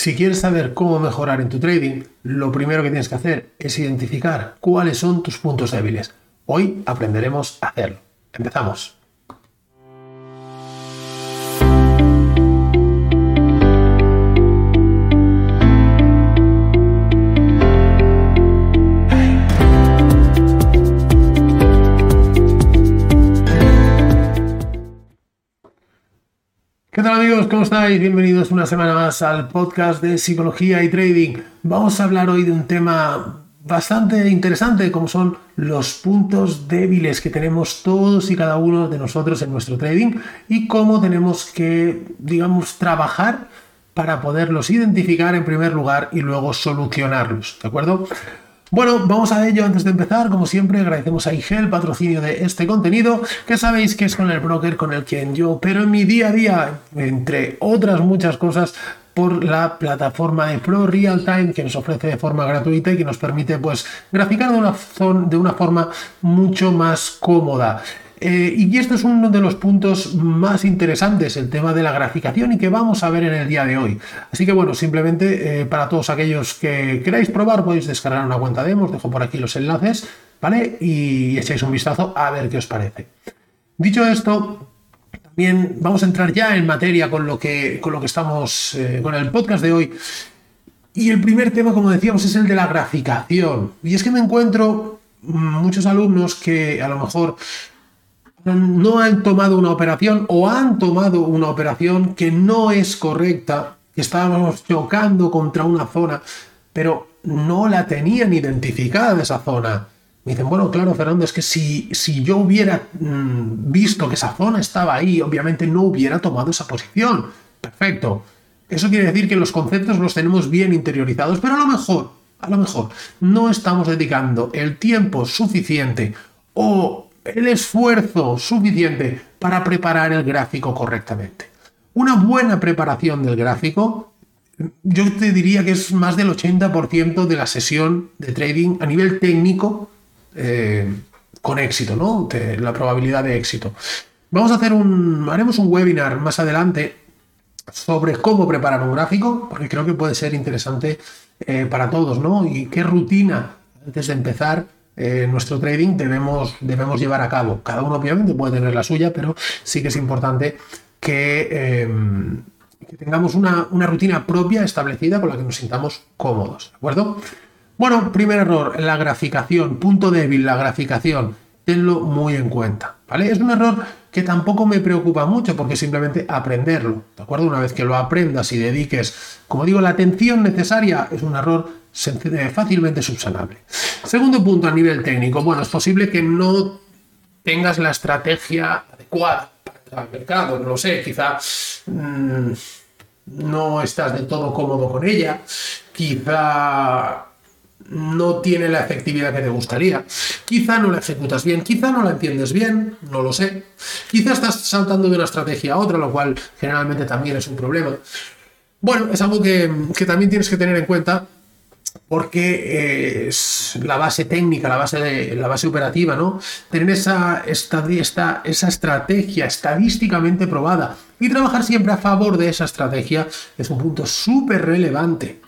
Si quieres saber cómo mejorar en tu trading, lo primero que tienes que hacer es identificar cuáles son tus puntos débiles. Hoy aprenderemos a hacerlo. Empezamos. ¿Cómo estáis? Bienvenidos una semana más al podcast de Psicología y Trading. Vamos a hablar hoy de un tema bastante interesante como son los puntos débiles que tenemos todos y cada uno de nosotros en nuestro trading y cómo tenemos que, digamos, trabajar para poderlos identificar en primer lugar y luego solucionarlos, ¿de acuerdo? Bueno, vamos a ello antes de empezar. Como siempre, agradecemos a IG el patrocinio de este contenido, que sabéis que es con el broker con el quien yo pero en mi día a día, entre otras muchas cosas, por la plataforma de Pro Real Time que nos ofrece de forma gratuita y que nos permite pues graficar de una, de una forma mucho más cómoda. Eh, y esto es uno de los puntos más interesantes, el tema de la graficación y que vamos a ver en el día de hoy. Así que bueno, simplemente eh, para todos aquellos que queráis probar podéis descargar una cuenta demo, os dejo por aquí los enlaces, ¿vale? Y echáis un vistazo a ver qué os parece. Dicho esto, también vamos a entrar ya en materia con lo que, con lo que estamos, eh, con el podcast de hoy. Y el primer tema, como decíamos, es el de la graficación. Y es que me encuentro muchos alumnos que a lo mejor no han tomado una operación o han tomado una operación que no es correcta, que estábamos chocando contra una zona, pero no la tenían identificada esa zona. Me dicen, bueno, claro, Fernando, es que si, si yo hubiera mm, visto que esa zona estaba ahí, obviamente no hubiera tomado esa posición. Perfecto. Eso quiere decir que los conceptos los tenemos bien interiorizados, pero a lo mejor, a lo mejor, no estamos dedicando el tiempo suficiente o el esfuerzo suficiente para preparar el gráfico correctamente. Una buena preparación del gráfico, yo te diría que es más del 80% de la sesión de trading a nivel técnico eh, con éxito, ¿no? la probabilidad de éxito. Vamos a hacer un, haremos un webinar más adelante sobre cómo preparar un gráfico, porque creo que puede ser interesante eh, para todos, ¿no? Y qué rutina antes de empezar eh, nuestro trading debemos, debemos llevar a cabo. Cada uno obviamente puede tener la suya, pero sí que es importante que, em, tengamos una, una, rutina propia establecida con la que nos sintamos cómodos. ¿De acuerdo? Bueno, primer error, la graficación. Punto débil, la graficación. Tenlo muy en cuenta. ¿Vale? Es un error que tampoco me preocupa mucho porque simplemente aprenderlo. ¿De acuerdo? Una vez que lo aprendas y dediques, como digo, la atención necesaria, es un error fácilmente subsanable. Segundo punto a nivel técnico. Bueno, es posible que no tengas la estrategia adecuada para el mercado. No lo sé, quizá mm, no estás del todo cómodo con ella. Quizá no tiene la efectividad que te gustaría. Quizá no la ejecutas bien, quizá no la entiendes bien, no lo sé. Quizá estás saltando de una estrategia a otra, lo cual generalmente también es un problema. Bueno, es algo que, que también tienes que tener en cuenta porque es la base técnica, la base, de, la base operativa, ¿no? Tener esa, esta, esa estrategia estadísticamente probada y trabajar siempre a favor de esa estrategia es un punto súper relevante.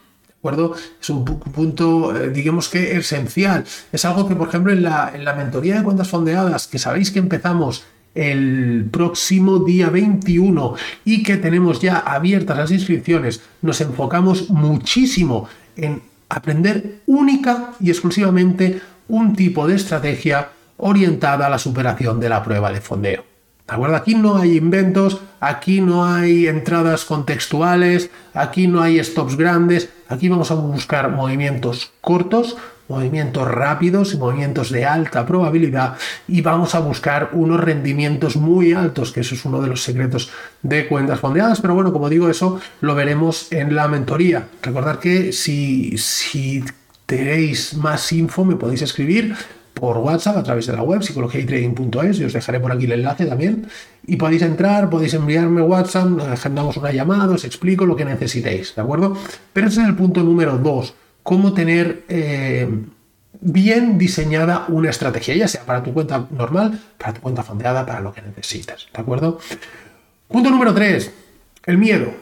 Es un punto, eh, digamos que esencial. Es algo que, por ejemplo, en la, en la mentoría de cuentas fondeadas, que sabéis que empezamos el próximo día 21 y que tenemos ya abiertas las inscripciones, nos enfocamos muchísimo en aprender única y exclusivamente un tipo de estrategia orientada a la superación de la prueba de fondeo. ¿De acuerdo? Aquí no hay inventos, aquí no hay entradas contextuales, aquí no hay stops grandes, aquí vamos a buscar movimientos cortos, movimientos rápidos y movimientos de alta probabilidad y vamos a buscar unos rendimientos muy altos, que eso es uno de los secretos de cuentas fondeadas, pero bueno, como digo, eso lo veremos en la mentoría. Recordad que si, si tenéis más info me podéis escribir por WhatsApp a través de la web psicologiaytrading.es y os dejaré por aquí el enlace también y podéis entrar, podéis enviarme WhatsApp, agendamos una llamada, os explico lo que necesitéis, ¿de acuerdo? Pero ese es el punto número dos cómo tener eh, bien diseñada una estrategia, ya sea para tu cuenta normal, para tu cuenta fondeada, para lo que necesites, ¿de acuerdo? Punto número 3, el miedo.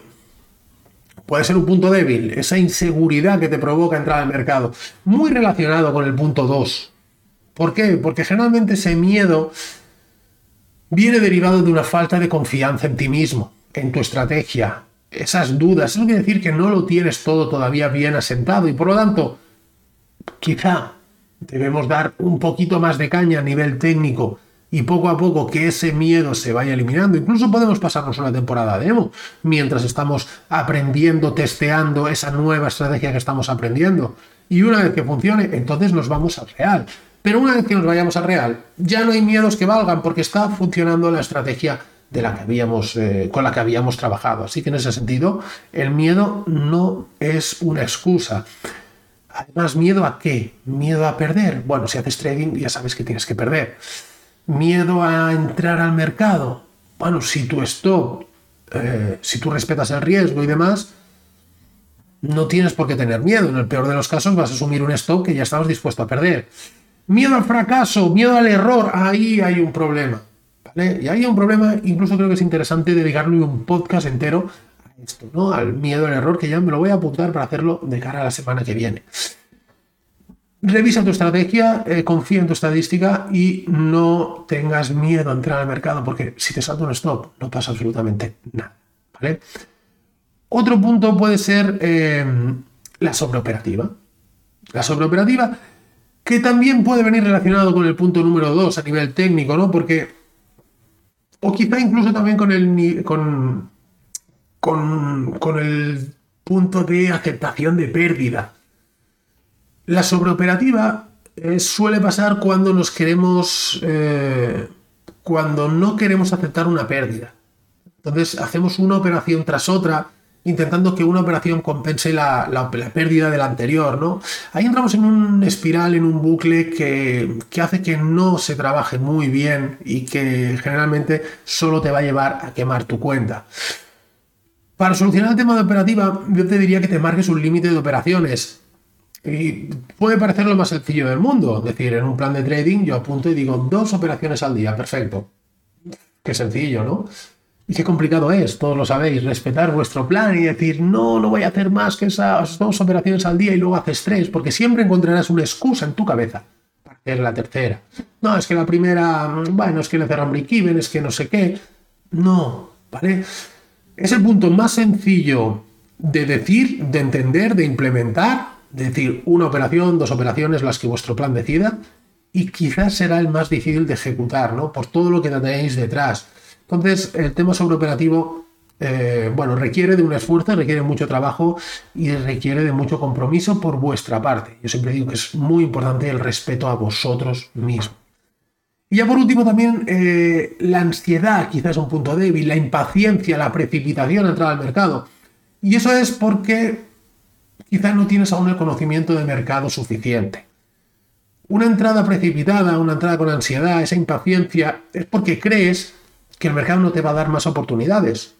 puede ser un punto débil, esa inseguridad que te provoca entrar al mercado. Muy relacionado con el punto 2. ¿Por qué? Porque generalmente ese miedo viene derivado de una falta de confianza en ti mismo, en tu estrategia, esas dudas. Eso quiere decir que no lo tienes todo todavía bien asentado y por lo tanto, quizá debemos dar un poquito más de caña a nivel técnico y poco a poco que ese miedo se vaya eliminando. Incluso podemos pasarnos una temporada demo mientras estamos aprendiendo, testeando esa nueva estrategia que estamos aprendiendo. Y una vez que funcione, entonces nos vamos al real. Pero una vez que nos vayamos al real, ya no hay miedos que valgan porque está funcionando la estrategia eh, con la que habíamos trabajado. Así que en ese sentido, el miedo no es una excusa. Además, ¿miedo a qué? ¿Miedo a perder? Bueno, si haces trading ya sabes que tienes que perder. ¿Miedo a entrar al mercado? Bueno, si tu stop, eh, si tú respetas el riesgo y demás, no tienes por qué tener miedo. En el peor de los casos vas a asumir un stop que ya estabas dispuesto a perder. Miedo al fracaso, miedo al error, ahí hay un problema. Y ahí hay un problema, incluso creo que es interesante dedicarle un podcast entero a esto, ¿no? Al miedo al error, que ya me lo voy a apuntar para hacerlo de cara a la semana que viene. Revisa tu estrategia, eh, confía en tu estadística y no tengas miedo a entrar al mercado, porque si te salta un stop, no pasa absolutamente nada. ¿vale? Otro punto puede ser eh, la sobreoperativa. La sobreoperativa que también puede venir relacionado con el punto número 2 a nivel técnico, ¿no? Porque, o quizá incluso también con el, con, con, el punto de aceptación de pérdida. La sobreoperativa eh, suele pasar cuando nos queremos, eh, cuando no queremos aceptar una pérdida. Entonces hacemos una operación tras otra intentando que una operación compense la, pérdida de la anterior, ¿no? Ahí entramos en un espiral, en un bucle que, que, hace que no se trabaje muy bien y que generalmente solo te va a llevar a quemar tu cuenta. Para solucionar el tema de operativa, yo te diría que te marques un límite de operaciones. Y puede parecer lo más sencillo del mundo. Es decir, en un plan de trading yo apunto y digo dos operaciones al día, perfecto. Qué sencillo, ¿no? Y qué complicado es, todos lo sabéis, respetar vuestro plan y decir, no, no voy a hacer más que esas dos operaciones al día y luego haces tres, porque siempre encontrarás una excusa en tu cabeza para hacer la tercera. No, es que la primera, bueno, es que le cerran break-even, es que no sé qué. No, ¿vale? Es el punto más sencillo de decir, de entender, de implementar, de decir una operación, dos operaciones, las que vuestro plan decida, y quizás será el más difícil de ejecutar, ¿no? Por todo lo que tenéis detrás entonces, el tema sobreoperativo, eh, bueno, requiere de un esfuerzo, requiere mucho trabajo y requiere de mucho compromiso por vuestra parte. Yo siempre digo que es muy importante el respeto a vosotros mismos. Y ya por último también eh, la ansiedad quizás un punto débil, la impaciencia, la precipitación a entrar al mercado. Y eso es porque quizás no tienes aún el conocimiento de mercado suficiente. Una entrada precipitada, una entrada con ansiedad, esa impaciencia, es porque crees que el mercado no te va a dar más oportunidades.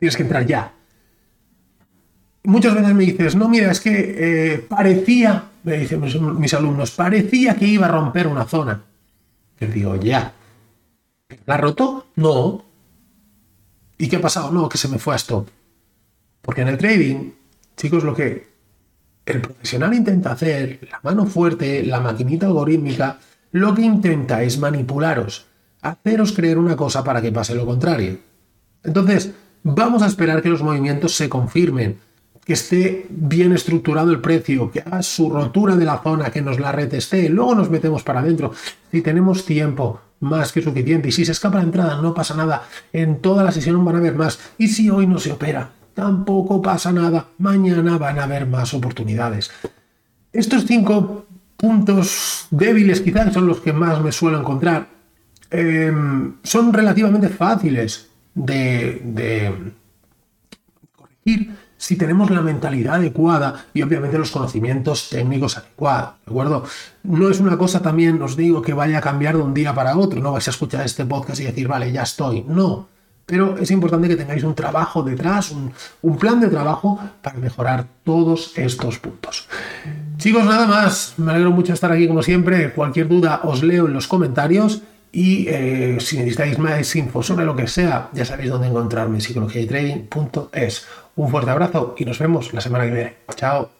Tienes que entrar ya. Muchas veces me dices, no, mira, es que eh, parecía, me dicen mis, alumnos, parecía que iba a romper una zona. Les digo, ya. ¿La roto? No. ¿Y qué ha pasado? No, que se me fue a stop. Porque en el trading, chicos, lo que el profesional intenta hacer, la mano fuerte, la maquinita algorítmica, lo que intenta es manipularos haceros creer una cosa para que pase lo contrario. Entonces, vamos a esperar que los movimientos se confirmen, que esté bien estructurado el precio, que haga su rotura de la zona, que nos la reteste, luego nos metemos para adentro. Si tenemos tiempo más que suficiente y si se escapa la entrada, no pasa nada. En toda la sesión van a haber más. Y si hoy no se opera, tampoco pasa nada. Mañana van a haber más oportunidades. Estos cinco puntos débiles quizás son los que más me suelo encontrar Em, son relativamente fáciles de, corregir si tenemos la mentalidad adecuada y obviamente los conocimientos técnicos adecuados, ¿de acuerdo? No es una cosa también, os digo, que vaya a cambiar de un día para otro, no vais a escuchar este podcast y decir, vale, ya estoy, no. Pero es importante que tengáis un trabajo detrás, un, un plan de trabajo para mejorar todos estos puntos. Chicos, nada más, me alegro mucho de estar aquí como siempre, cualquier duda os leo en los comentarios y eh, si necesitáis más info sobre lo que sea, ya sabéis dónde encontrarme, psicologiaytrading.es. Un fuerte abrazo y nos vemos la semana que viene. Chao.